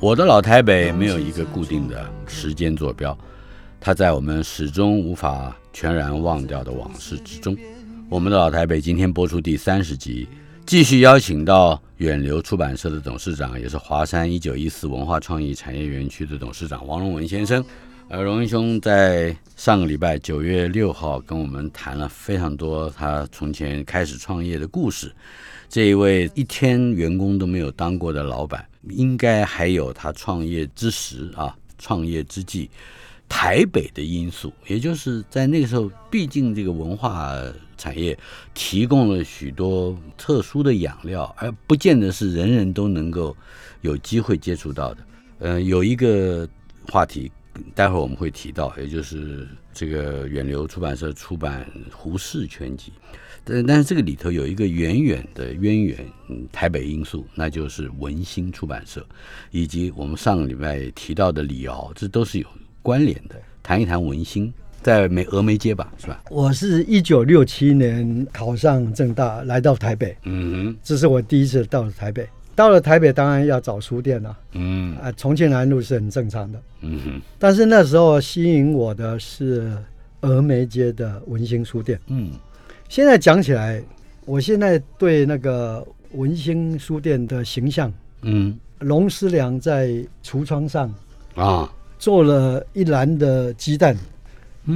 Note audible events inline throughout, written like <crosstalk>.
我的老台北没有一个固定的时间坐标，它在我们始终无法全然忘掉的往事之中。我们的老台北今天播出第三十集，继续邀请到远流出版社的董事长，也是华山一九一四文化创意产业园区的董事长王荣文先生。呃，荣英兄在上个礼拜九月六号跟我们谈了非常多他从前开始创业的故事。这一位一天员工都没有当过的老板，应该还有他创业之时啊，创业之际，台北的因素，也就是在那个时候，毕竟这个文化产业提供了许多特殊的养料，而不见得是人人都能够有机会接触到的。呃，有一个话题，待会儿我们会提到，也就是这个远流出版社出版《胡适全集》。但但是这个里头有一个远远的渊源，嗯，台北因素，那就是文心出版社，以及我们上个礼拜提到的李敖，这都是有关联的。谈一谈文心，在梅峨眉街吧，是吧？我是一九六七年考上正大，来到台北，嗯哼，这是我第一次到台北。到了台北，当然要找书店了，嗯，啊，重庆南路是很正常的，嗯哼。但是那时候吸引我的是峨眉街的文心书店，嗯。现在讲起来，我现在对那个文兴书店的形象，嗯，龙思良在橱窗上啊，做了一篮的鸡蛋，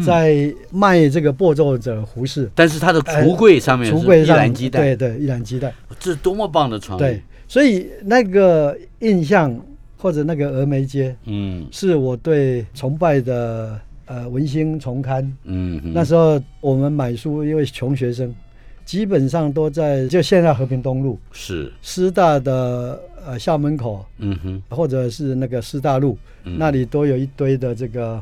在卖这个播奏者胡适，但是他的橱柜上面，橱柜上一篮鸡蛋，对对，一篮鸡蛋，这是多么棒的创意！对，所以那个印象或者那个峨眉街，嗯，是我对崇拜的。呃，文星重刊，嗯，那时候我们买书，因为穷学生，基本上都在就现在和平东路是师大的呃校门口，嗯哼，或者是那个师大路那里都有一堆的这个。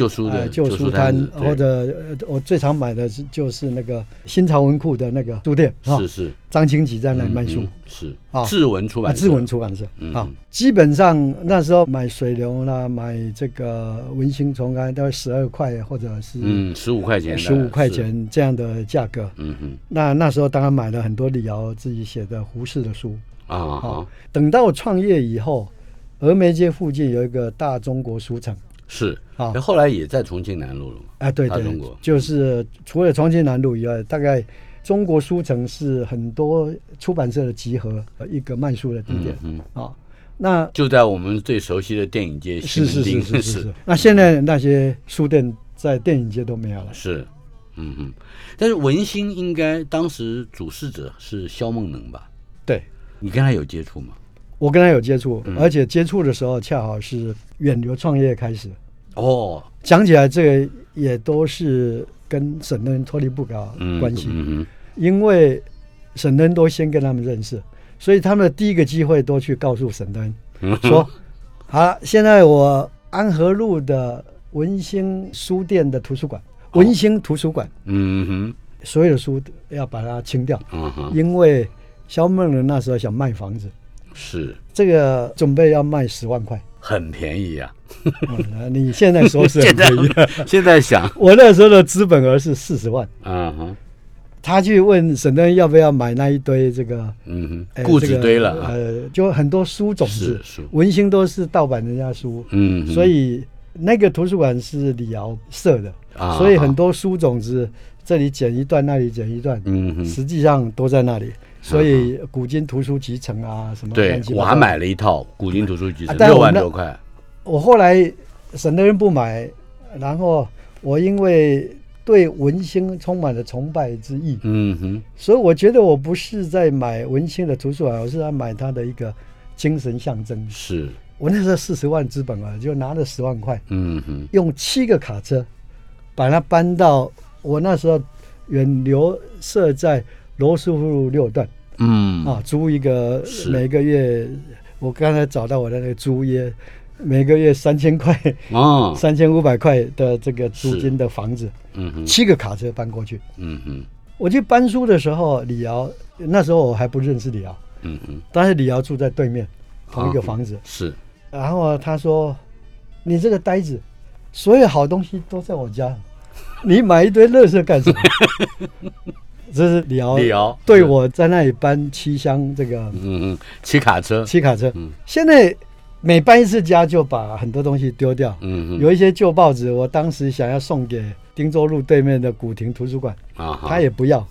旧书的旧书摊，或者我最常买的是就是那个新潮文库的那个书店，是是。张清吉在那里卖书，是。啊，志文出版志文出版社啊，基本上那时候买水流啦，买这个文心重刊都要十二块或者是嗯十五块钱十五块钱这样的价格，嗯哼，那那时候当然买了很多李敖自己写的胡适的书。啊啊，等到创业以后，峨眉街附近有一个大中国书城。是啊，后来也在重庆南路了嘛？哎，对对，就是除了重庆南路以外，大概中国书城是很多出版社的集合，一个卖书的地点。嗯啊，那就在我们最熟悉的电影街是是是是是。那现在那些书店在电影街都没有了。是，嗯嗯。但是文心应该当时主事者是肖梦能吧？对，你跟他有接触吗？我跟他有接触，而且接触的时候恰好是远流创业开始。哦，讲起来这个也都是跟沈登脱离不了关系，因为沈登都先跟他们认识，所以他们的第一个机会都去告诉沈登说：“好了，现在我安和路的文兴书店的图书馆，文兴图书馆，嗯哼，所有的书要把它清掉，因为肖梦人那时候想卖房子。”是。这个准备要卖十万块，很便宜啊！你现在说是 <laughs> 很便宜，现在想，我那时候的资本额是四十万。啊哈，他去问沈登要不要买那一堆这个，嗯哼，固执堆了。呃，就很多书种子，文星都是盗版人家书，嗯，所以那个图书馆是李敖设的，所以很多书种子这里剪一段，那里剪一段，嗯哼，实际上都在那里。所以古今图书集成啊，什么？对，我还买了一套古今图书集成，六万多块。我后来省的人不买，然后我因为对文星充满了崇拜之意。嗯哼，所以我觉得我不是在买文星的图书馆，我是在买他的一个精神象征。是我那时候四十万资本啊，就拿了十万块，嗯哼，用七个卡车把它搬到我那时候远流设在罗斯福路六段。嗯。啊，租一个每个月，我刚才找到我的那个租约，每个月三千块啊，三千五百块的这个租金的房子，嗯哼，七个卡车搬过去，嗯哼，我去搬书的时候，李瑶那时候我还不认识李瑶，嗯哼，但是李瑶住在对面同一个房子，是，然后他说，你这个呆子，所有好东西都在我家，你买一堆垃圾干什么？<laughs> 这是李敖，李敖对我在那里搬七箱这个，嗯嗯，骑卡车，七卡车。嗯，现在每搬一次家就把很多东西丢掉。嗯嗯，有一些旧报纸，我当时想要送给汀州路对面的古亭图书馆，啊，他也不要，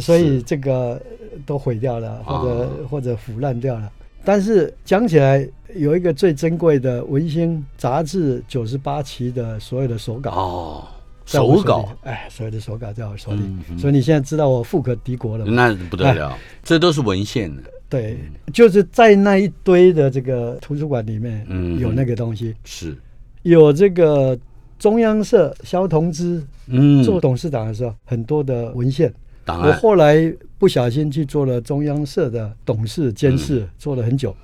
所以这个都毁掉了，或者或者腐烂掉了。但是讲起来，有一个最珍贵的《文星》杂志九十八期的所有的手稿。哦。手稿，哎，所有的手稿在我手里，所以你现在知道我富可敌国了。那不得了，这都是文献的。对，就是在那一堆的这个图书馆里面，有那个东西。是，有这个中央社萧同之，嗯，做董事长的时候，很多的文献。我后来不小心去做了中央社的董事监事，做了很久。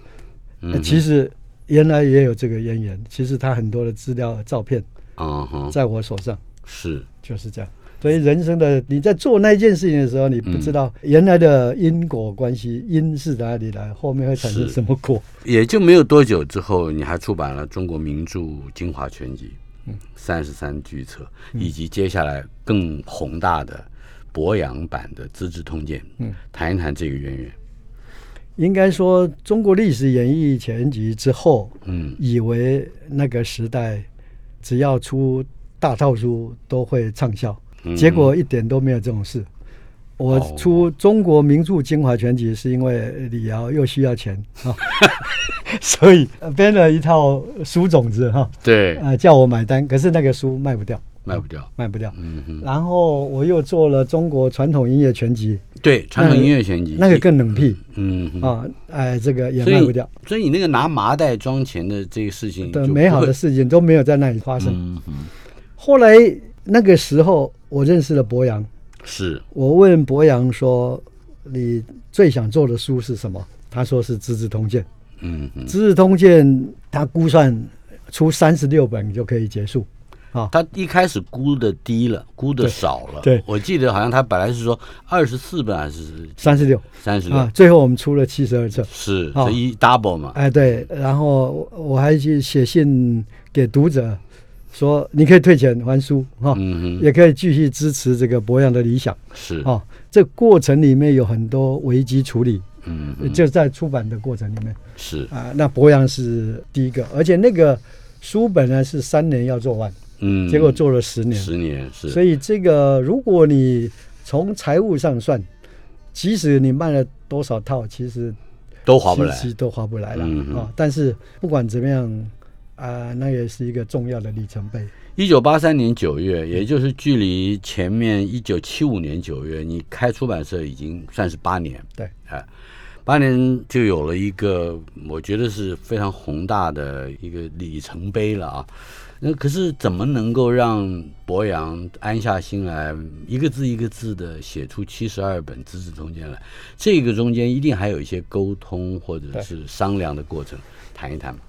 嗯，其实原来也有这个渊源。其实他很多的资料、照片，啊在我手上。是，就是这样。所以人生的你在做那件事情的时候，你不知道原来的因果关系，因是哪里来，后面会产生什么果。也就没有多久之后，你还出版了《中国名著精华全集》，嗯，三十三巨册，以及接下来更宏大的博洋版的《资治通鉴》。嗯，谈一谈这个渊源。应该说，中国历史演义全集之后，嗯，以为那个时代只要出。大套书都会畅销，结果一点都没有这种事。我出《中国名著精华全集》是因为李敖又需要钱啊，<laughs> 所以编了一套书种子哈。对，呃，叫我买单，可是那个书卖不掉，卖不掉，卖不掉。嗯哼。然后我又做了《中国传统音乐全集》，对，传统音乐全集那个更冷僻。嗯啊，哎，这个也卖不掉。所以你那个拿麻袋装钱的这个事情，的美好的事情都没有在那里发生。嗯哼。后来那个时候，我认识了博洋。是我问博洋说：“你最想做的书是什么？”他说是《资治通鉴》。嗯嗯，《资治通鉴》他估算出三十六本就可以结束。啊，他一开始估的低了，估的少了。对，我记得好像他本来是说二十四本还是三十六？三十六。最后我们出了七十二册。是，这一 double 嘛？哎，对。然后我还去写信给读者。说你可以退钱还书哈，也可以继续支持这个博洋的理想是啊。这过程里面有很多危机处理，嗯，就在出版的过程里面是啊。那博洋是第一个，而且那个书本呢是三年要做完，嗯，结果做了十年，十年是。所以这个如果你从财务上算，即使你卖了多少套，其实都划不来，都划不来了啊。但是不管怎么样。啊，那也是一个重要的里程碑。一九八三年九月，也就是距离前面一九七五年九月，你开出版社已经算是八年。对，哎，八年就有了一个，我觉得是非常宏大的一个里程碑了啊。那可是怎么能够让博洋安下心来，一个字一个字的写出七十二本《资治通鉴》来？这个中间一定还有一些沟通或者是商量的过程，谈一谈嘛。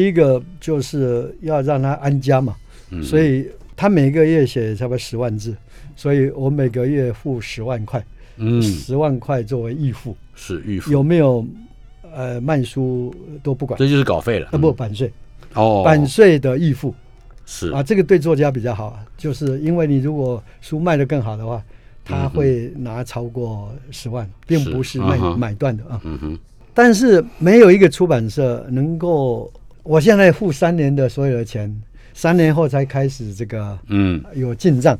第一个就是要让他安家嘛，所以他每个月写差不多十万字，所以我每个月付十万块，嗯，十万块作为预付，是预付，有没有呃卖书都不管，这就是稿费了，啊不版税，哦，版税的预付。是。啊，这个对作家比较好，就是因为你如果书卖的更好的话，他会拿超过十万，并不是卖买断的啊，嗯哼，但是没有一个出版社能够。我现在付三年的所有的钱，三年后才开始这个，嗯，有进账，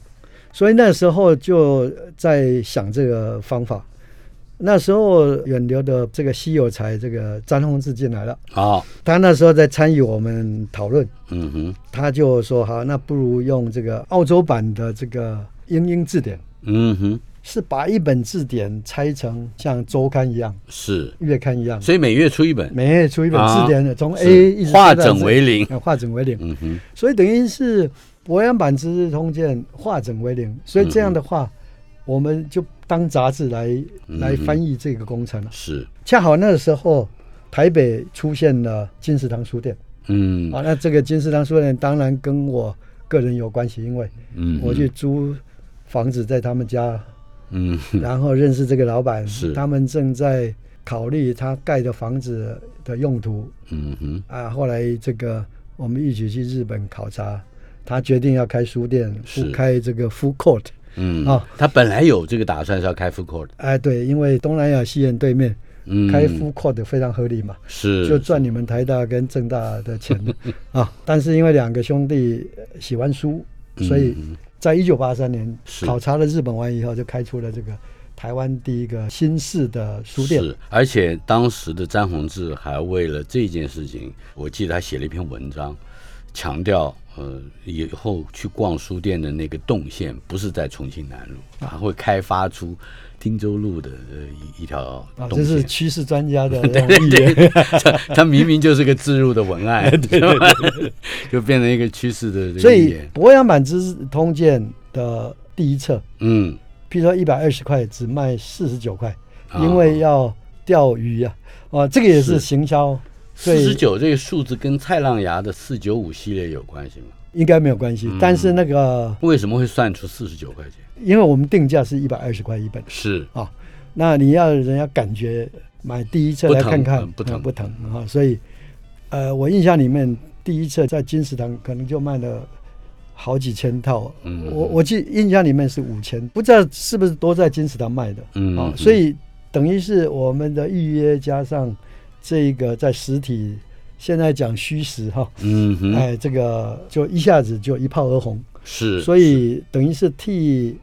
所以那时候就在想这个方法。那时候远流的这个稀有才这个张宏志进来了，啊，他那时候在参与我们讨论，嗯哼，他就说好，那不如用这个澳洲版的这个英英字典。嗯哼。是把一本字典拆成像周刊一样，是。月刊一样，所以每月出一本，每月出一本字典的，从 A 一直化整为零，化整为零。嗯哼，所以等于是博洋版《资治通鉴》化整为零，所以这样的话，我们就当杂志来来翻译这个工程了。是，恰好那个时候台北出现了金石堂书店，嗯，啊，那这个金石堂书店当然跟我个人有关系，因为嗯，我去租房子在他们家。嗯，然后认识这个老板，是他们正在考虑他盖的房子的用途。嗯哼，啊，后来这个我们一起去日本考察，他决定要开书店，开这个 food court。嗯啊，他本来有这个打算是要开 food court。哎，对，因为东南亚戏院对面，开 food court 非常合理嘛，是就赚你们台大跟正大的钱 <laughs> 啊。但是因为两个兄弟喜欢书，所以。在一九八三年考察了日本完以后，就开出了这个台湾第一个新式的书店。是，而且当时的詹宏志还为了这件事情，我记得他写了一篇文章，强调呃以后去逛书店的那个动线不是在重庆南路，他会开发出。汀州路的呃一一条啊，这是趋势专家的 <laughs> 意言。他他明明就是个自入的文案，对 <laughs> 对对，<laughs> 就变成一个趋势的。所以博洋版之通鉴的第一册，嗯，譬如说一百二十块只卖四十九块，因为要钓鱼啊，哦，这个也是行销。四十九这个数字跟蔡浪牙的四九五系列有关系吗？应该没有关系，但是那个为什么会算出四十九块钱？因为我们定价是一百二十块一本，是。啊，那你要人家感觉买第一册来看看不疼。不疼啊，所以呃，我印象里面第一册在金石堂可能就卖了好几千套，嗯，我我记印象里面是五千，不知道是不是都在金石堂卖的，嗯啊，所以等于是我们的预约加上这个在实体，现在讲虚实哈，嗯，哎，这个就一下子就一炮而红，是，所以等于是替。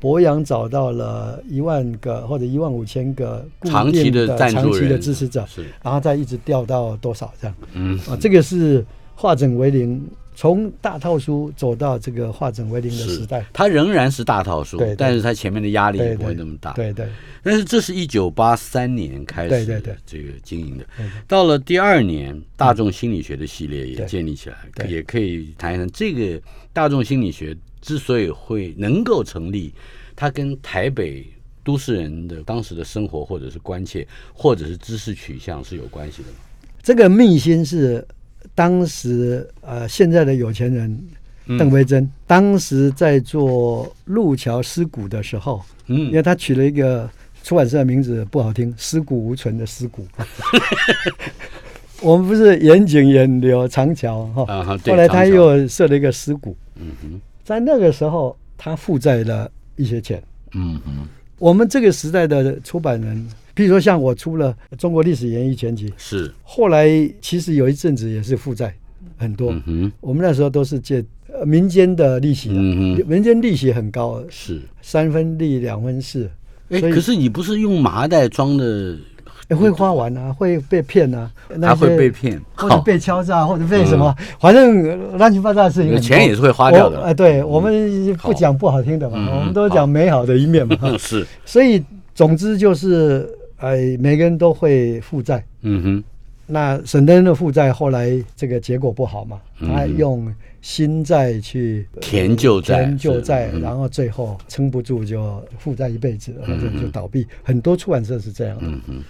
博洋找到了一万个或者一万五千个长期的长期的支持者，是，然后再一直掉到多少这样？嗯。啊，这个是化整为零，从大套书走到这个化整为零的时代。它仍然是大套书，对，但是它前面的压力也不会那么大。对对。但是这是一九八三年开始这个经营的，到了第二年，大众心理学的系列也建立起来，也可以谈一谈这个大众心理学。之所以会能够成立，它跟台北都市人的当时的生活，或者是关切，或者是知识取向是有关系的吗。这个秘辛是当时呃现在的有钱人邓维珍当时在做路桥尸骨的时候，嗯，因为他取了一个出版社的名字不好听，尸骨无存的尸骨。<laughs> 我们不是严景严流长桥哈，后来他又设了一个尸骨，嗯哼。在那个时候，他负债了一些钱。嗯哼，我们这个时代的出版人，譬如说像我出了《中国历史演义全集》，是后来其实有一阵子也是负债很多。嗯哼，我们那时候都是借民间的利息，嗯哼，民间利息很高，是三分利两分四。哎，可是你不是用麻袋装的？会花完啊，会被骗啊，他会被骗，或者被敲诈，或者被什么，反正乱七八糟的事情。钱也是会花掉的。哎，对我们不讲不好听的嘛，我们都讲美好的一面嘛。<laughs> 是，所以总之就是，哎，每个人都会负债。嗯哼。那沈登的负债后来这个结果不好嘛，他用新债去填旧债，填旧债，然后最后撑不住就负债一辈子，或者就倒闭。很多出版社是这样的。嗯哼。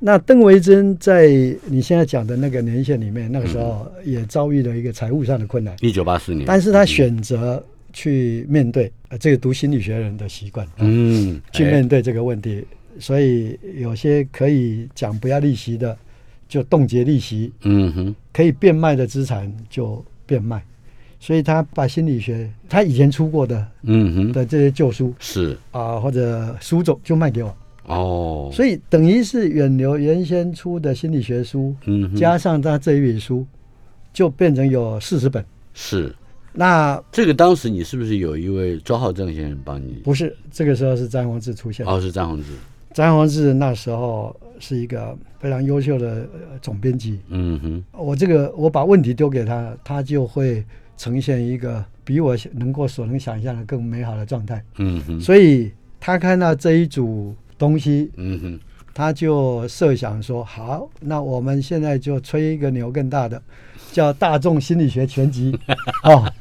那邓维珍在你现在讲的那个年限里面，那个时候也遭遇了一个财务上的困难。一九八四年，但是他选择去面对，呃，这个读心理学人的习惯，嗯，去面对这个问题。所以有些可以讲不要利息的，就冻结利息，嗯哼，可以变卖的资产就变卖。所以他把心理学他以前出过的，嗯哼的这些旧书是啊，或者书种就卖给我。哦，所以等于是远流原先出的心理学书，嗯，加上他这一本书，就变成有四十本。是，那这个当时你是不是有一位周浩正先生帮你？不是，这个时候是张宏志出现。哦，是张宏志。张宏志那时候是一个非常优秀的总编辑。嗯哼，我这个我把问题丢给他，他就会呈现一个比我能够所能想象的更美好的状态。嗯哼，所以他看到这一组东西，嗯哼，他就设想说：好，那我们现在就吹一个牛更大的，叫《大众心理学全集》<laughs> 哦。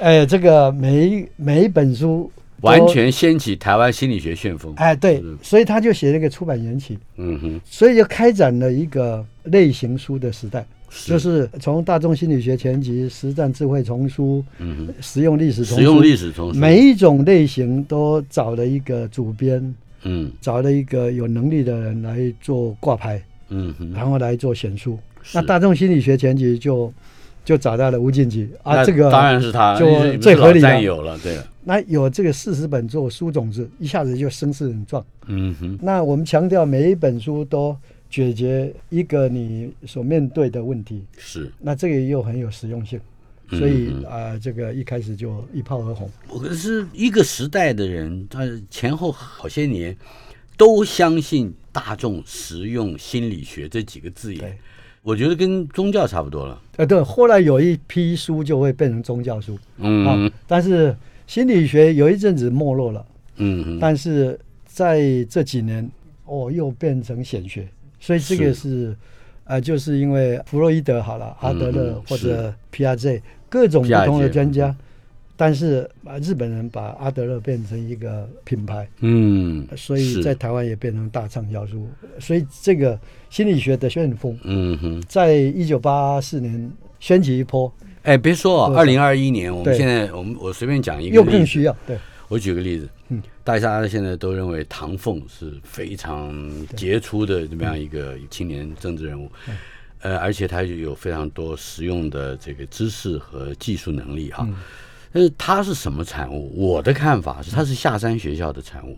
哎，这个每一每一本书。完全掀起台湾心理学旋风。哎，对，所以他就写了一个出版缘起。嗯哼，所以就开展了一个类型书的时代，就是从大众心理学全集、实战智慧丛书、嗯哼，实用历史丛书，实用历史丛书，每一种类型都找了一个主编，嗯，找了一个有能力的人来做挂牌，嗯哼，然后来做选书。那大众心理学全集就。就找到了吴敬吉啊，这个当然是他，就最合理的有了，对。那有这个四十本做书种子，一下子就声势很壮。嗯哼。那我们强调每一本书都解决一个你所面对的问题，是。那这个又很有实用性，所以啊，这个一开始就一炮而红。我是一个时代的人，他前后好些年都相信大众实用心理学这几个字眼。我觉得跟宗教差不多了。呃，对，后来有一批书就会变成宗教书，嗯，但是心理学有一阵子没落了，嗯，但是在这几年，哦，又变成显学，所以这个是，呃，就是因为弗洛伊德好了，阿德勒或者 P R J 各种不同的专家。但是啊，日本人把阿德勒变成一个品牌，嗯，所以在台湾也变成大畅销书。所以这个心理学的旋风，嗯哼，在一九八四年掀起一波。哎，别说啊，二零二一年，我们现在我们我随便讲一个，又更需要。对，我举个例子，嗯，大家现在都认为唐凤是非常杰出的这么样一个青年政治人物，呃，而且他有非常多实用的这个知识和技术能力哈。但是他是什么产物？我的看法是，他是下山学校的产物。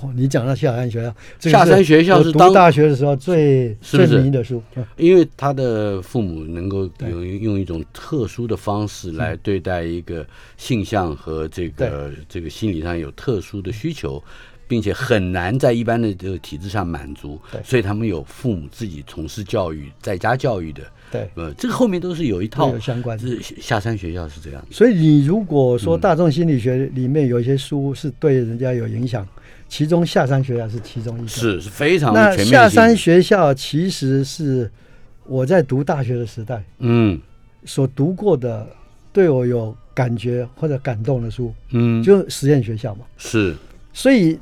哦，你讲到下山学校，下山学校是读大学的时候最最名的书，因为他的父母能够用用一种特殊的方式来对待一个性向和这个这个心理上有特殊的需求。并且很难在一般的这个体制上满足，所以他们有父母自己从事教育、在家教育的，对，呃，这个后面都是有一套相关。是下山学校是这样，所以你如果说大众心理学里面有一些书是对人家有影响，其中下山学校是其中一个，是是非常那下山学校其实是我在读大学的时代，嗯，所读过的对我有感觉或者感动的书，嗯，就实验学校嘛，是，所以。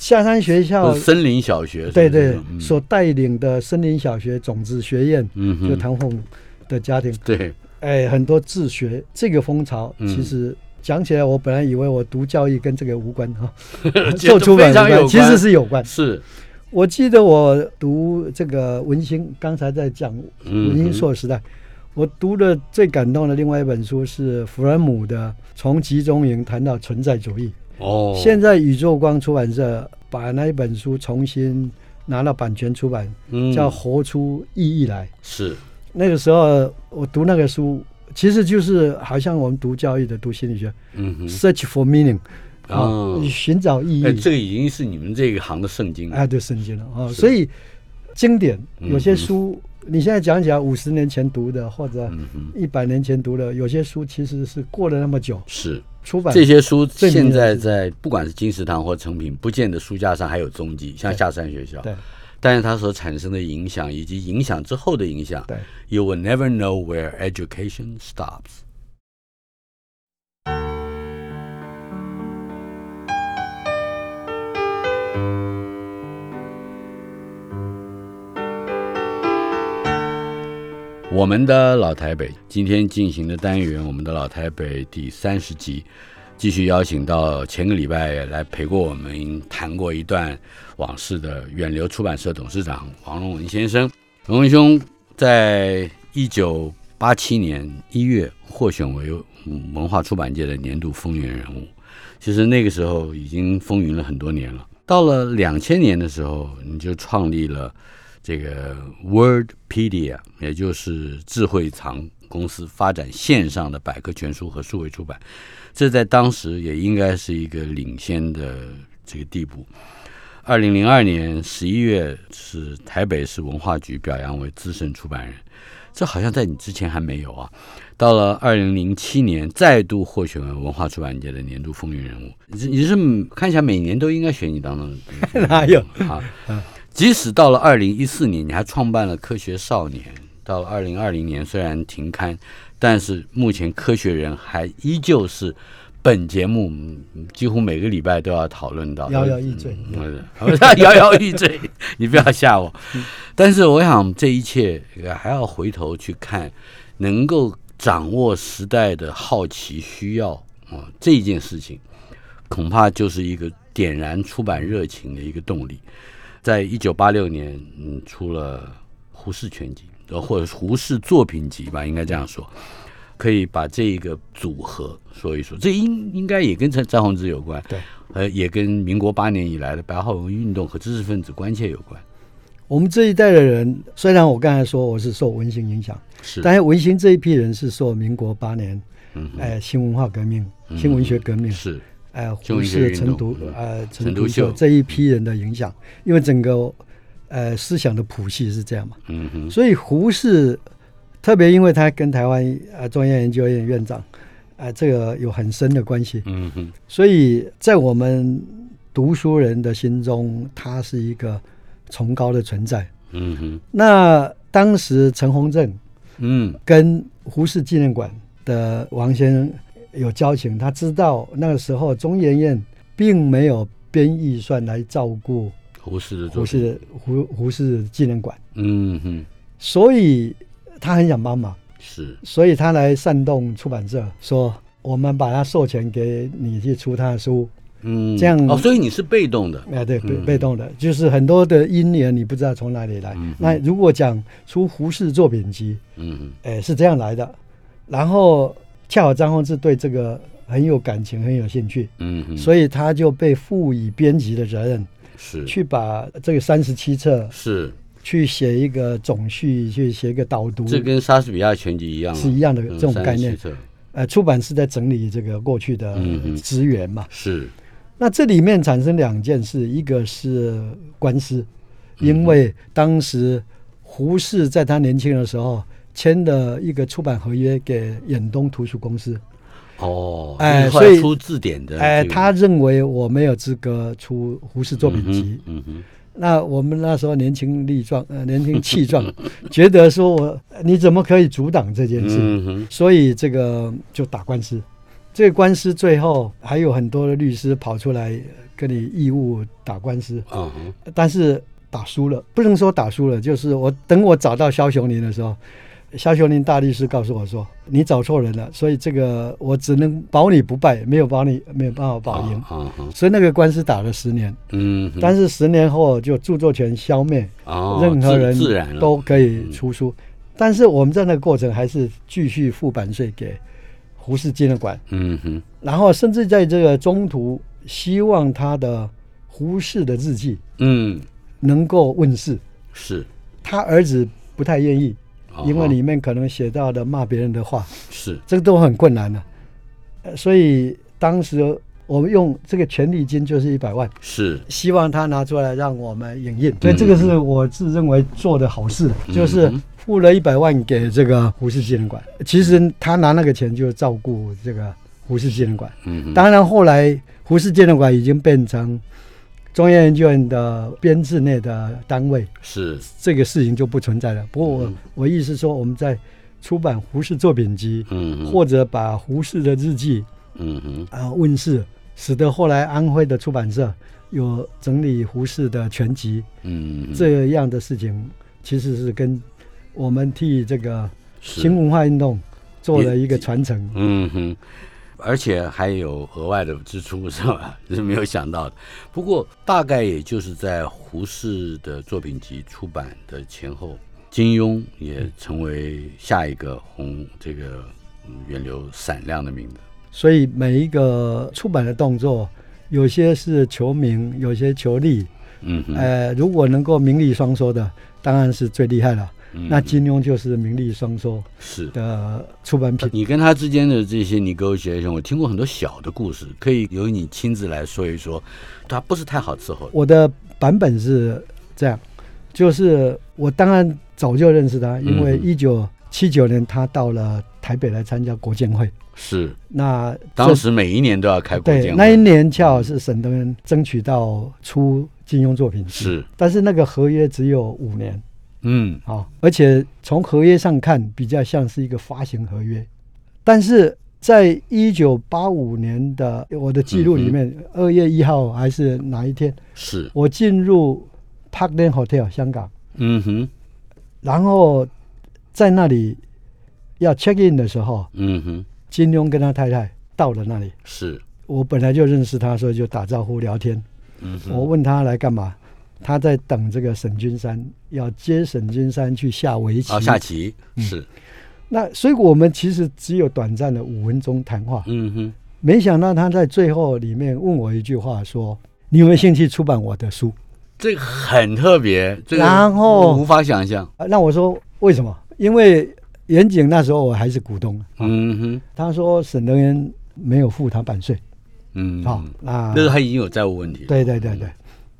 下山学校，森林小学，对对，所带领的森林小学种子学院，嗯就唐凤的家庭，对，哎，很多自学这个风潮，其实讲起来，我本来以为我读教育跟这个无关哈，<laughs> <laughs> 做出版有关，其实是有关。是，我记得我读这个文心，刚才在讲文心硕时代，我读的最感动的另外一本书是弗兰姆的《从集中营谈到存在主义》。哦，现在宇宙光出版社把那一本书重新拿到版权出版，叫《活出意义来》。是那个时候我读那个书，其实就是好像我们读教育的、读心理学，嗯，search for meaning，啊，寻找意义。这个已经是你们这一行的圣经了。哎，对，圣经了啊。所以经典有些书，你现在讲起来，五十年前读的，或者一百年前读的，有些书其实是过了那么久。是。出版这些书现在在不管是金石堂或成品，不见得书架上还有踪迹。像下山学校，对，但是它所产生的影响以及影响之后的影响，对，You will never know where education stops。我们的老台北今天进行的单元，我们的老台北第三十集，继续邀请到前个礼拜来陪过我们谈过一段往事的远流出版社董事长黄荣文先生。荣文兄在一九八七年一月获选为文化出版界的年度风云人物，其实那个时候已经风云了很多年了。到了两千年的时候，你就创立了。这个 Wordpedia，也就是智慧藏公司发展线上的百科全书和数位出版，这在当时也应该是一个领先的这个地步。二零零二年十一月是台北市文化局表扬为资深出版人，这好像在你之前还没有啊。到了二零零七年，再度获选为文化出版界的年度风云人物。你你是看起来每年都应该选你当中，<laughs> 哪有啊？即使到了二零一四年，你还创办了《科学少年》。到了二零二零年，虽然停刊，但是目前《科学人》还依旧是本节目几乎每个礼拜都要讨论到。摇摇欲坠，摇摇欲坠，<laughs> 你不要吓我。但是我想，这一切还要回头去看，能够掌握时代的好奇需要啊，这件事情恐怕就是一个点燃出版热情的一个动力。在一九八六年，嗯，出了《胡适全集》。呃，或者胡适作品集吧，应该这样说，可以把这一个组合说一说。这应应该也跟张张宏志有关，对，呃，也跟民国八年以来的白话文运动和知识分子关切有关。我们这一代的人，虽然我刚才说我是受文心影响，是，但是文心这一批人是受民国八年，嗯，哎，新文化革命、新文学革命是，哎，胡适、陈独、呃，陈独秀这一批人的影响，因为整个。呃，思想的谱系是这样嘛？嗯哼。所以胡适特别，因为他跟台湾呃中央研究院院长，呃，这个有很深的关系。嗯哼。所以在我们读书人的心中，他是一个崇高的存在。嗯哼。那当时陈洪正，嗯，跟胡适纪念馆的王先生有交情，他知道那个时候中研院并没有编预算来照顾。胡适的胡适胡胡适纪念馆，嗯哼，所以他很想帮忙，是，所以他来煽动出版社说，我们把他授权给你去出他的书，嗯，这样哦，所以你是被动的，哎，对，被被动的，就是很多的因缘你不知道从哪里来。那如果讲出胡适作品集，嗯，哎，是这样来的，然后恰好张宏志对这个很有感情，很有兴趣，嗯，所以他就被赋予编辑的责任。是去把这个三十七册是去写一个总序，去写一个导读。这跟莎士比亚全集一样，是一样的这种概念。呃，出版是在整理这个过去的资源嘛。是。那这里面产生两件事，一个是官司，因为当时胡适在他年轻的时候签的一个出版合约给远东图书公司。哦，哎，所以出字典的，哎，他认为我没有资格出胡适作品集。嗯哼，那我们那时候年轻力壮，呃，年轻气壮，觉得说我你怎么可以阻挡这件事？所以这个就打官司。这个官司最后还有很多的律师跑出来跟你义务打官司。嗯哼，但是打输了，不能说打输了，就是我等我找到肖雄林的时候。肖秀林大律师告诉我说：“你找错人了，所以这个我只能保你不败，没有保你没有办法保赢。所以那个官司打了十年，嗯，但是十年后就著作权消灭，任何人都可以出书。但是我们在那个过程还是继续付版税给胡适纪念馆，嗯哼，然后甚至在这个中途希望他的胡适的日记，嗯，能够问世。是他儿子不太愿意。”因为里面可能写到的骂别人的话，是。这个都很困难的，所以当时我们用这个权利金就是一百万，是。希望他拿出来让我们影印，所以这个是我自认为做的好事，就是付了一百万给这个胡适纪念馆，其实他拿那个钱就照顾这个胡适纪念馆，嗯，当然后来胡适纪念馆已经变成。中央研究院的编制内的单位是。这个事情就不存在了。不过我我意思说，我们在出版胡适作品集，嗯，或者把胡适的日记，嗯哼，啊问世，使得后来安徽的出版社有整理胡适的全集，嗯，这样的事情其实是跟我们替这个新文化运动做了一个传承，嗯哼。而且还有额外的支出，<laughs> 是吧？是没有想到的。不过大概也就是在胡适的作品集出版的前后，金庸也成为下一个红这个源流闪亮的名字。所以每一个出版的动作，有些是求名，有些求利。嗯，呃，如果能够名利双收的，当然是最厉害了。那金庸就是名利双收是的出版品。你跟他之间的这些你给我写我听过很多小的故事，可以由你亲自来说一说。他不是太好伺候。我的版本是这样，就是我当然早就认识他，因为一九七九年他到了台北来参加国建会。是，那当时每一年都要开国建会。那一年恰好是沈登争取到出金庸作品是，但是那个合约只有五年。嗯，好，而且从合约上看，比较像是一个发行合约。但是在一九八五年的我的记录里面，二月一号还是哪一天？是我进入 Parkland Hotel 香港。嗯哼，然后在那里要 check in 的时候，嗯哼，金庸跟他太太到了那里。是我本来就认识他，所以就打招呼聊天。嗯，我问他来干嘛？他在等这个沈君山，要接沈君山去下围棋。啊，下棋是。那所以我们其实只有短暂的五分钟谈话。嗯哼。没想到他在最后里面问我一句话，说：“你有没有兴趣出版我的书？”这个很特别，然后无法想象。那我说为什么？因为远景那时候我还是股东。嗯哼。他说沈德元没有付他版税。嗯。好，那那时候他已经有债务问题。对对对对。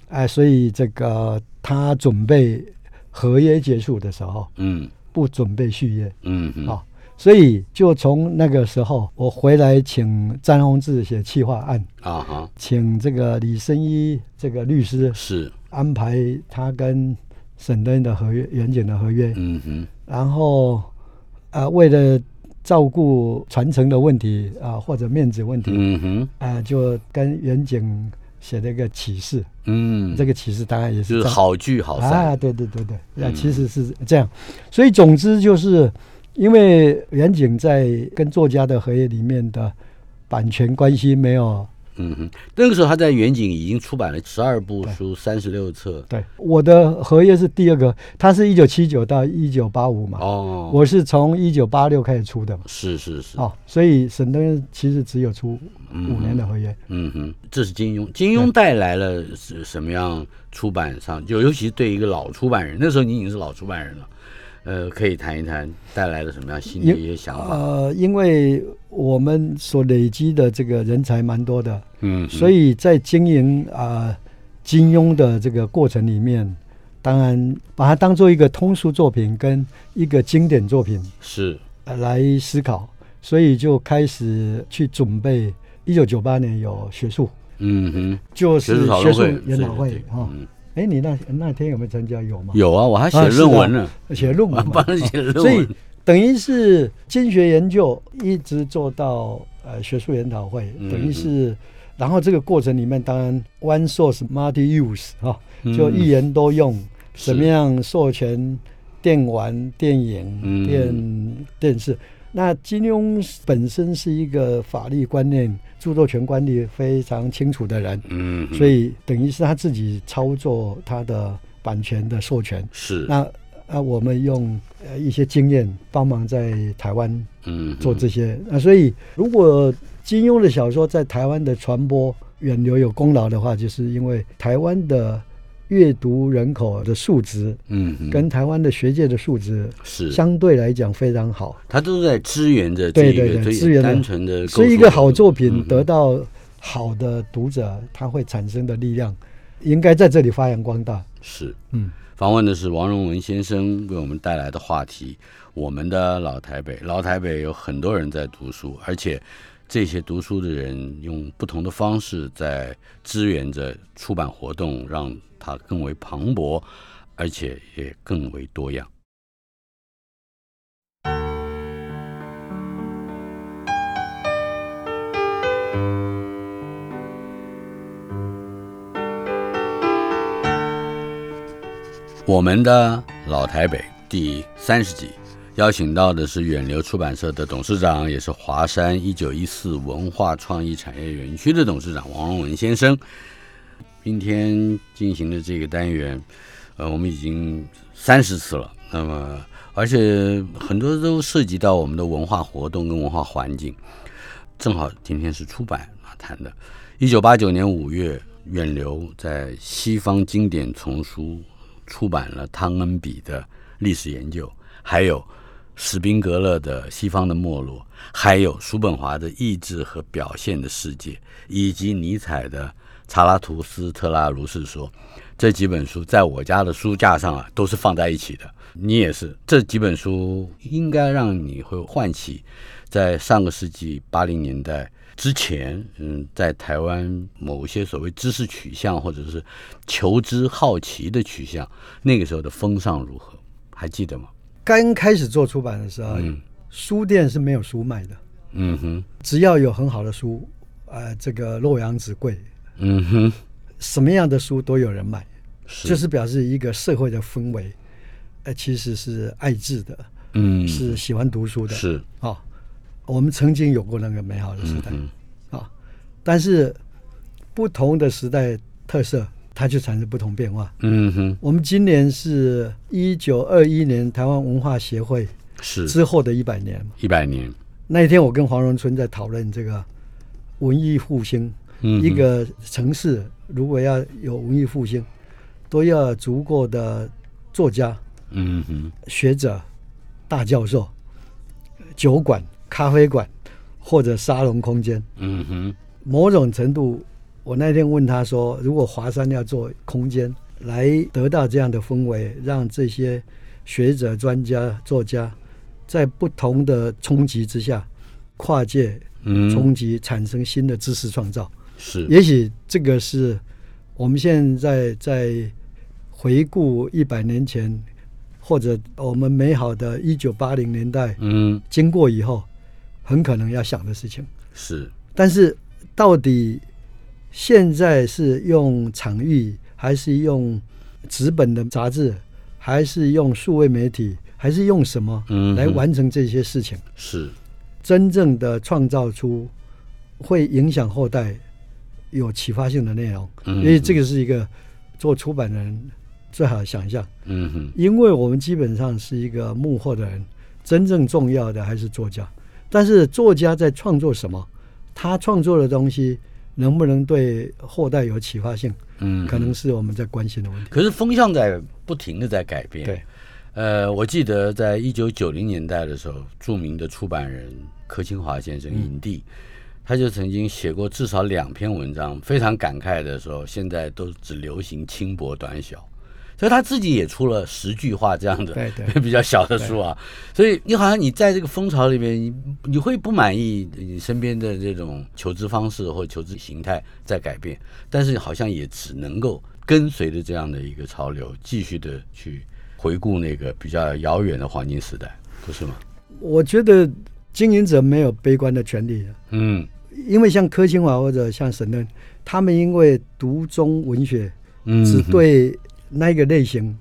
哎，所以这个他准备合约结束的时候，嗯，不准备续约，嗯，好，所以就从那个时候，我回来请詹宏志写企划案，啊哈，请这个李生一这个律师是。安排他跟沈登的合约、远景的合约，嗯哼，然后啊，为了照顾传承的问题啊，或者面子问题，嗯哼，啊，就跟远景。写了一个启示，嗯，这个启示当然也是就是好聚好散。啊，对对对对，那其实是这样，所以总之就是因为远景在跟作家的合约里面的版权关系没有。嗯哼，那个时候他在远景已经出版了十二部书，三十六册。对，我的合约是第二个，他是一九七九到一九八五嘛。哦，我是从一九八六开始出的嘛。是是是。哦，所以沈登其实只有出五年的合约。嗯哼，这是金庸，金庸带来了是什么样出版上？就尤其对一个老出版人，那时候你已经是老出版人了。呃，可以谈一谈带来了什么样新的一些想法？呃，因为我们所累积的这个人才蛮多的，嗯，所以在经营啊金庸的这个过程里面，当然把它当做一个通俗作品跟一个经典作品是来思考，所以就开始去准备。一九九八年有学术，嗯哼，就是学术研讨会哈。哎，你那那天有没有参加？有吗？有啊，我还 <laughs> 写论文呢，写论文，帮人写论文。所以等于是经学研究一直做到呃学术研讨会，等于是，然后这个过程里面当然 one source multi use 哈，就一言多用，怎么样授权电玩、电影、电电视。那金庸本身是一个法律观念、著作权观念非常清楚的人，嗯，所以等于是他自己操作他的版权的授权。是那啊，我们用呃一些经验帮忙在台湾嗯做这些。那所以如果金庸的小说在台湾的传播远流有功劳的话，就是因为台湾的。阅读人口的数值，嗯，跟台湾的学界的数值是相对来讲非常好。他都在支援着对对对，支援单纯的，所以一个好作品得到好的读者，它会产生的力量，应该在这里发扬光大。是，嗯，访问的是王荣文先生为我们带来的话题。我们的老台北，老台北有很多人在读书，而且这些读书的人用不同的方式在支援着出版活动，让。它更为磅礴，而且也更为多样。我们的老台北第三十集，邀请到的是远流出版社的董事长，也是华山一九一四文化创意产业园区的董事长王荣文先生。今天进行的这个单元，呃，我们已经三十次了。那么，而且很多都涉及到我们的文化活动跟文化环境。正好今天是出版啊谈的。一九八九年五月，远流在西方经典丛书出版了汤恩比的《历史研究，还有史宾格勒的西方的没落，还有叔本华的意志和表现的世界，以及尼采的查拉图斯特拉如是说。这几本书在我家的书架上啊，都是放在一起的。你也是，这几本书应该让你会唤起，在上个世纪八零年代之前，嗯，在台湾某些所谓知识取向或者是求知好奇的取向，那个时候的风尚如何？还记得吗？刚开始做出版的时候，嗯，书店是没有书卖的。嗯哼，只要有很好的书，呃，这个洛阳纸贵。嗯哼。什么样的书都有人买，就是表示一个社会的氛围，呃，其实是爱智的，嗯，是喜欢读书的，是。啊。我们曾经有过那个美好的时代。啊，但是不同的时代特色，它就产生不同变化。嗯哼，我们今年是一九二一年台湾文化协会是。之后的一百年，一百年。那一天，我跟黄荣春在讨论这个文艺复兴，一个城市。如果要有文艺复兴，都要足够的作家、嗯哼、学者、大教授、酒馆、咖啡馆或者沙龙空间。嗯哼，某种程度，我那天问他说：“如果华山要做空间，来得到这样的氛围，让这些学者、专家、作家在不同的冲击之下，跨界冲击，产生新的知识创造。”是，也许这个是我们现在在回顾一百年前，或者我们美好的一九八零年代，嗯，经过以后，很可能要想的事情。是，但是到底现在是用场域，还是用纸本的杂志，还是用数位媒体，还是用什么来完成这些事情？是，真正的创造出会影响后代。有启发性的内容，因为这个是一个做出版的人最好的想象。嗯哼，因为我们基本上是一个幕后的人，真正重要的还是作家。但是作家在创作什么？他创作的东西能不能对后代有启发性？嗯，可能是我们在关心的问题。可是风向在不停的在改变。对，呃，我记得在一九九零年代的时候，著名的出版人柯清华先生影帝。他就曾经写过至少两篇文章，非常感慨的说，现在都只流行轻薄短小，所以他自己也出了十句话这样的 <laughs> 比较小的书啊。所以你好像你在这个风潮里面，你你会不满意你身边的这种求知方式或求知形态在改变，但是好像也只能够跟随着这样的一个潮流，继续的去回顾那个比较遥远的黄金时代，不是吗？我觉得经营者没有悲观的权利。嗯。因为像柯清华或者像沈登，他们因为读中文学，只对那个类型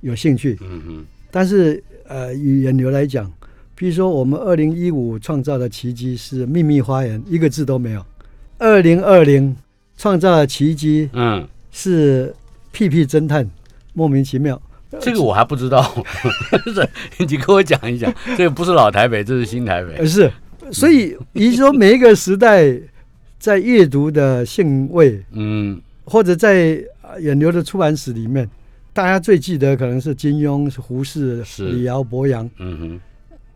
有兴趣。嗯嗯。但是呃，语言流来讲，比如说我们二零一五创造的奇迹是《秘密花园》，一个字都没有；二零二零创造的奇迹，嗯，是《屁屁侦探》，莫名其妙。这个我还不知道，<laughs> <laughs> 你跟我讲一讲。这个不是老台北，这是新台北。是。所以，也就是说，每一个时代在阅读的兴味，嗯，或者在远流的出版史里面，大家最记得可能是金庸、胡适、李敖、博洋，嗯哼。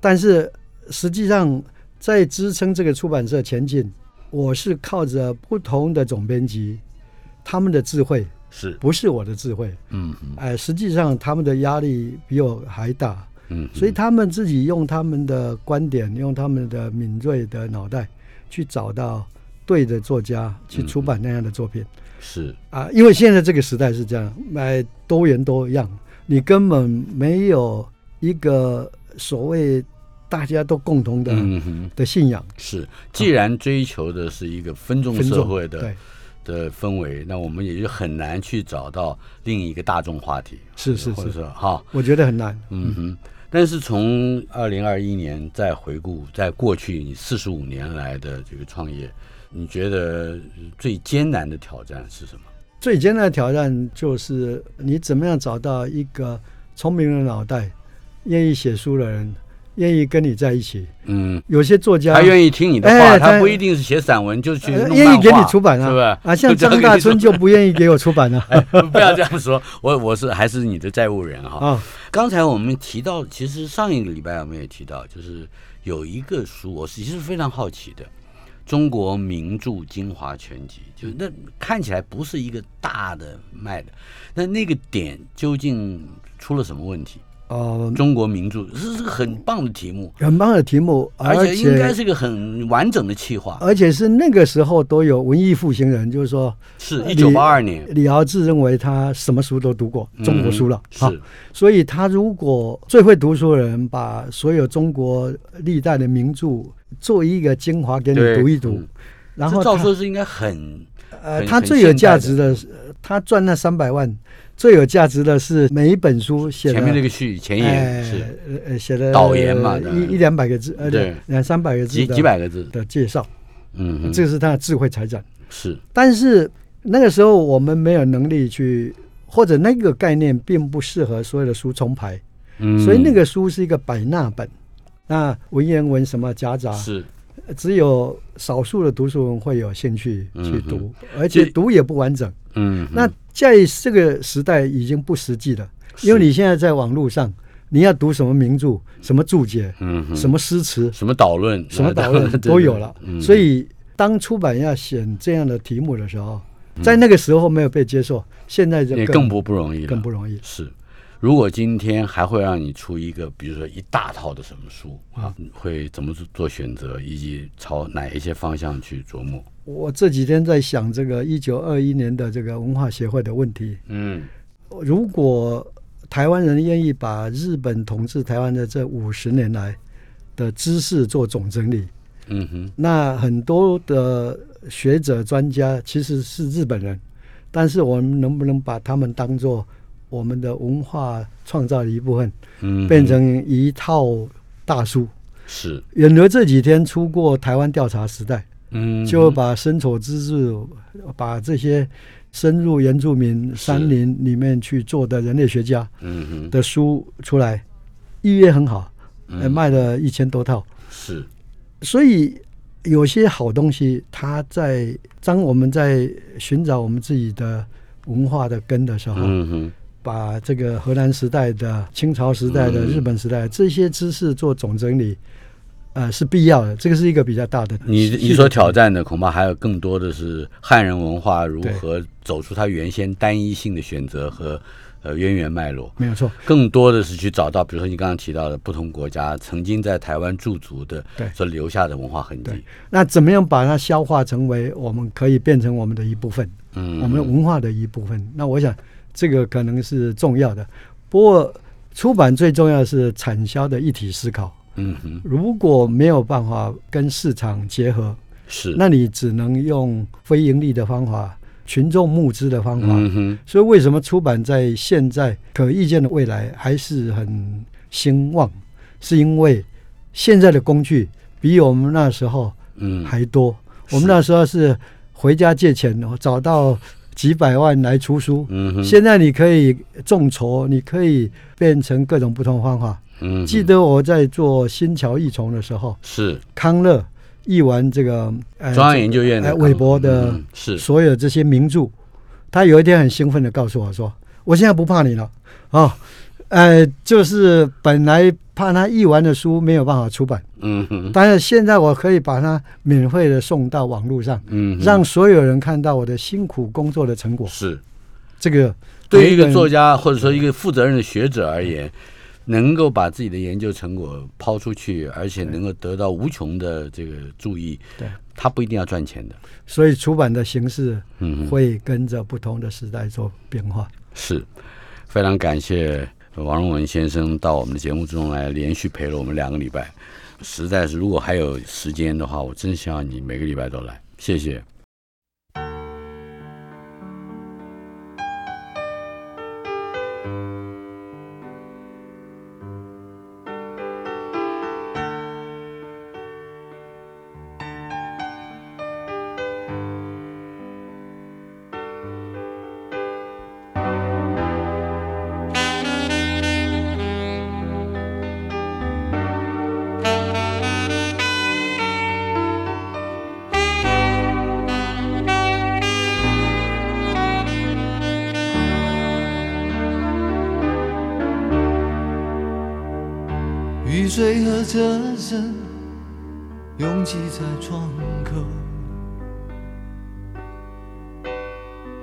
但是实际上，在支撑这个出版社前进，我是靠着不同的总编辑他们的智慧，是不是我的智慧？嗯，哎，实际上他们的压力比我还大。嗯，所以他们自己用他们的观点，用他们的敏锐的脑袋，去找到对的作家，去出版那样的作品。是啊，因为现在这个时代是这样，买多元多样，你根本没有一个所谓大家都共同的嗯的信仰。是，既然追求的是一个分众社会的的氛围，那我们也就很难去找到另一个大众话题。是是是，哈，我觉得很难。嗯哼。但是从二零二一年再回顾，在过去你四十五年来的这个创业，你觉得最艰难的挑战是什么？最艰难的挑战就是你怎么样找到一个聪明的脑袋、愿意写书的人、愿意跟你在一起。嗯，有些作家他愿意听你的话，他不一定是写散文，就去愿意给你出版啊，是不是？啊，像张大春就不愿意给我出版 <laughs> 了。不要这样说，我我是还是你的债务人哈。啊，刚才我们提到，其实上一个礼拜我们也提到，就是有一个书，我其实非常好奇的，《中国名著精华全集》，就是那看起来不是一个大的卖的，那那个点究竟出了什么问题？哦，中国名著是是个很棒的题目，很棒的题目，而且应该是一个很完整的企划，而且是那个时候都有文艺复兴人，就是说，是一九八二年，李敖自认为他什么书都读过，中国书了，是，所以他如果最会读书的人把所有中国历代的名著做一个精华给你读一读，然后照说是应该很，呃，他最有价值的，他赚那三百万。最有价值的是每一本书写前面那个序前言是。呃写的导言嘛，一一两百个字，呃对，两三百个字，几几百个字。的介绍，嗯，这是他的智慧财产。是。但是那个时候我们没有能力去，或者那个概念并不适合所有的书重排，嗯，所以那个书是一个百纳本，那文言文什么夹杂是。只有少数的读书人会有兴趣去读，而且读也不完整。嗯，那在这个时代已经不实际了，因为你现在在网络上，你要读什么名著、什么注解、嗯，什么诗词、什么导论、什么导论 <laughs> 都有了。所以，当出版要选这样的题目的时候，在那个时候没有被接受，现在就更不不容易，更不容易是。如果今天还会让你出一个，比如说一大套的什么书啊，会怎么做选择，以及朝哪一些方向去琢磨？我这几天在想这个一九二一年的这个文化协会的问题。嗯，如果台湾人愿意把日本统治台湾的这五十年来的知识做总整理，嗯哼，那很多的学者专家其实是日本人，但是我们能不能把他们当做？我们的文化创造的一部分，嗯，变成一套大书。是远流这几天出过《台湾调查时代》，嗯，就把深丑之治，把这些深入原住民山林里面去做的人类学家，嗯的书出来，预约很好，嗯卖了一千多套。是，所以有些好东西，它在当我们在寻找我们自己的文化的根的时候，嗯哼。把这个荷兰时代的、清朝时代的、日本时代这些知识做总整理，呃，是必要的。这个是一个比较大的。你你所挑战的恐怕还有更多的是汉人文化如何走出它原先单一性的选择和呃渊源脉络。没有错，更多的是去找到，比如说你刚刚提到的不同国家曾经在台湾驻足的所留下的文化痕迹。那怎么样把它消化成为我们可以变成我们的一部分？嗯，我们文化的一部分。那我想。这个可能是重要的，不过出版最重要是产销的一体思考。嗯哼，如果没有办法跟市场结合，是，那你只能用非盈利的方法、群众募资的方法。嗯哼，所以为什么出版在现在可预见的未来还是很兴旺？是因为现在的工具比我们那时候嗯还多。我们那时候是回家借钱，找到。几百万来出书，嗯，现在你可以众筹，你可以变成各种不同方法。嗯，记得我在做新桥异虫的时候，是。康乐译完这个中央研究院的韦伯的，是。所有这些名著，他有一天很兴奋的告诉我说：“我现在不怕你了，哦。”呃，就是本来怕他译完的书没有办法出版，嗯哼，但是现在我可以把它免费的送到网络上，嗯，让所有人看到我的辛苦工作的成果。是，这个对于一个作家或者说一个负责任的学者而言，能够把自己的研究成果抛出去，而且能够得到无穷的这个注意，对，他不一定要赚钱的。所以出版的形式，嗯，会跟着不同的时代做变化。是，非常感谢。王荣文先生到我们的节目之中来，连续陪了我们两个礼拜，实在是如果还有时间的话，我真希望你每个礼拜都来，谢谢。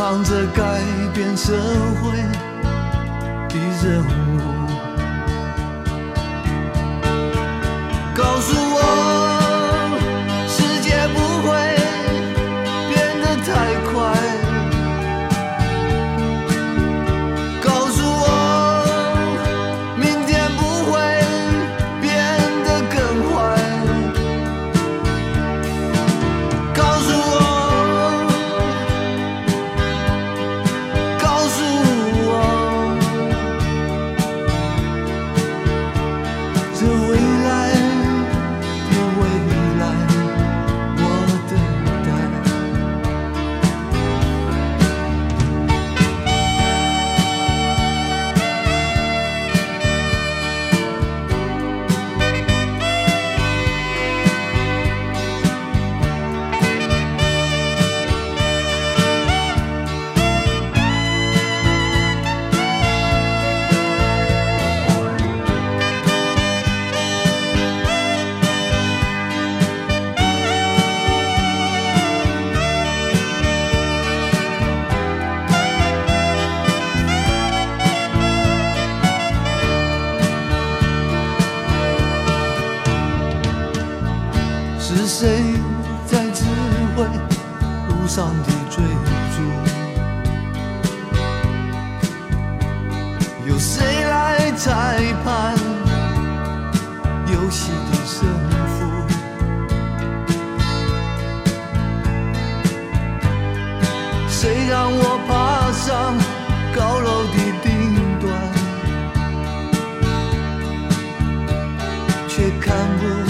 扛着改变社会的任务，告诉也看不。